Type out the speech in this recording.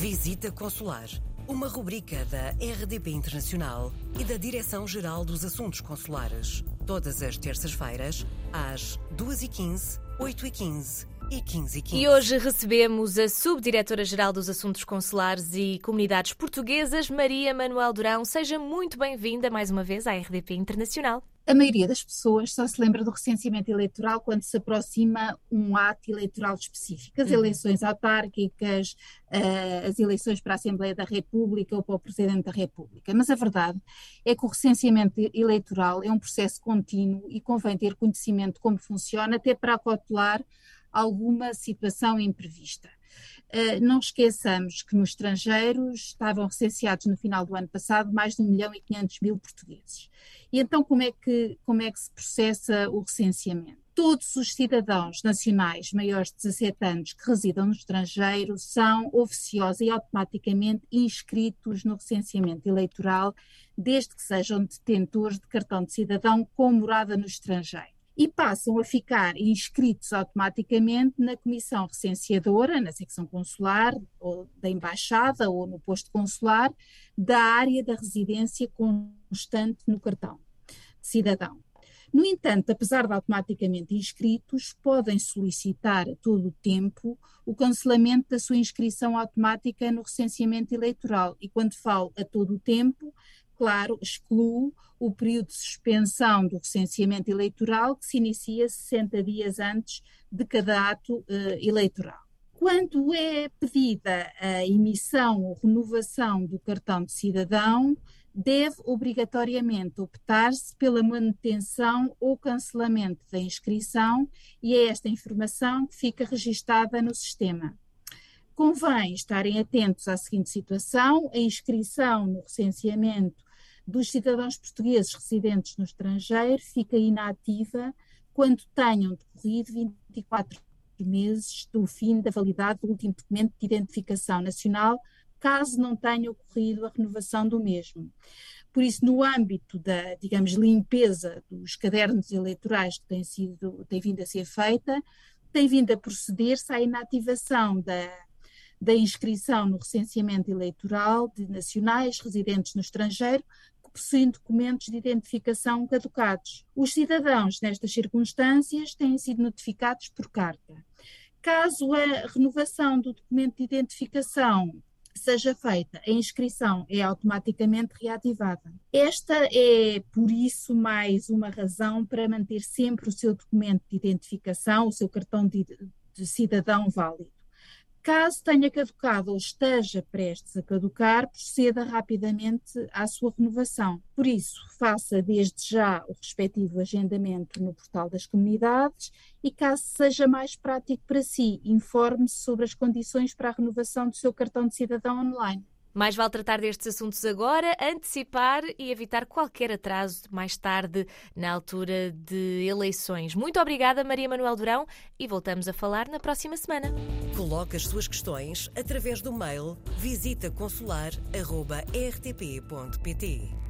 Visita Consular, uma rubrica da RDP Internacional e da Direção-Geral dos Assuntos Consulares. Todas as terças-feiras, às 2h15, 8h15 e 15 e 15. E hoje recebemos a Subdiretora-Geral dos Assuntos Consulares e Comunidades Portuguesas, Maria Manuel Durão. Seja muito bem-vinda mais uma vez à RDP Internacional. A maioria das pessoas só se lembra do recenseamento eleitoral quando se aproxima um ato eleitoral específico. As uhum. eleições autárquicas, uh, as eleições para a Assembleia da República ou para o Presidente da República. Mas a verdade é que o recenseamento eleitoral é um processo contínuo e convém ter conhecimento de como funciona, até para acautelar alguma situação imprevista. Uh, não esqueçamos que no estrangeiro estavam recenseados no final do ano passado mais de 1 milhão e 500 mil portugueses. E então como é que, como é que se processa o recenseamento? Todos os cidadãos nacionais maiores de 17 anos que residam no estrangeiro são oficiosos e automaticamente inscritos no recenseamento eleitoral, desde que sejam detentores de cartão de cidadão com morada no estrangeiro e passam a ficar inscritos automaticamente na comissão recenseadora, na secção consular, ou da embaixada, ou no posto consular, da área da residência constante no cartão cidadão. No entanto, apesar de automaticamente inscritos, podem solicitar a todo o tempo o cancelamento da sua inscrição automática no recenseamento eleitoral. E quando falo a todo o tempo, claro, excluo o período de suspensão do recenseamento eleitoral, que se inicia 60 dias antes de cada ato uh, eleitoral. Quando é pedida a emissão ou renovação do cartão de cidadão, deve obrigatoriamente optar-se pela manutenção ou cancelamento da inscrição e é esta informação que fica registada no sistema. Convém estarem atentos à seguinte situação: a inscrição no recenseamento dos cidadãos portugueses residentes no estrangeiro fica inativa quando tenham decorrido 24 meses do fim da validade do último documento de identificação nacional, caso não tenha ocorrido a renovação do mesmo. Por isso, no âmbito da, digamos, limpeza dos cadernos eleitorais que tem, sido, tem vindo a ser feita, tem vindo a proceder-se à inativação da, da inscrição no recenseamento eleitoral de nacionais residentes no estrangeiro possuem documentos de identificação caducados. Os cidadãos, nestas circunstâncias, têm sido notificados por carta. Caso a renovação do documento de identificação seja feita, a inscrição é automaticamente reativada. Esta é, por isso, mais uma razão para manter sempre o seu documento de identificação, o seu cartão de, de cidadão válido. Caso tenha caducado ou esteja prestes a caducar, proceda rapidamente à sua renovação. Por isso, faça desde já o respectivo agendamento no portal das comunidades e, caso seja mais prático para si, informe-se sobre as condições para a renovação do seu cartão de cidadão online. Mais vale tratar destes assuntos agora, antecipar e evitar qualquer atraso mais tarde, na altura de eleições. Muito obrigada, Maria Manuel Durão, e voltamos a falar na próxima semana. Coloque as suas questões através do mail visitaconsular.rtp.pt.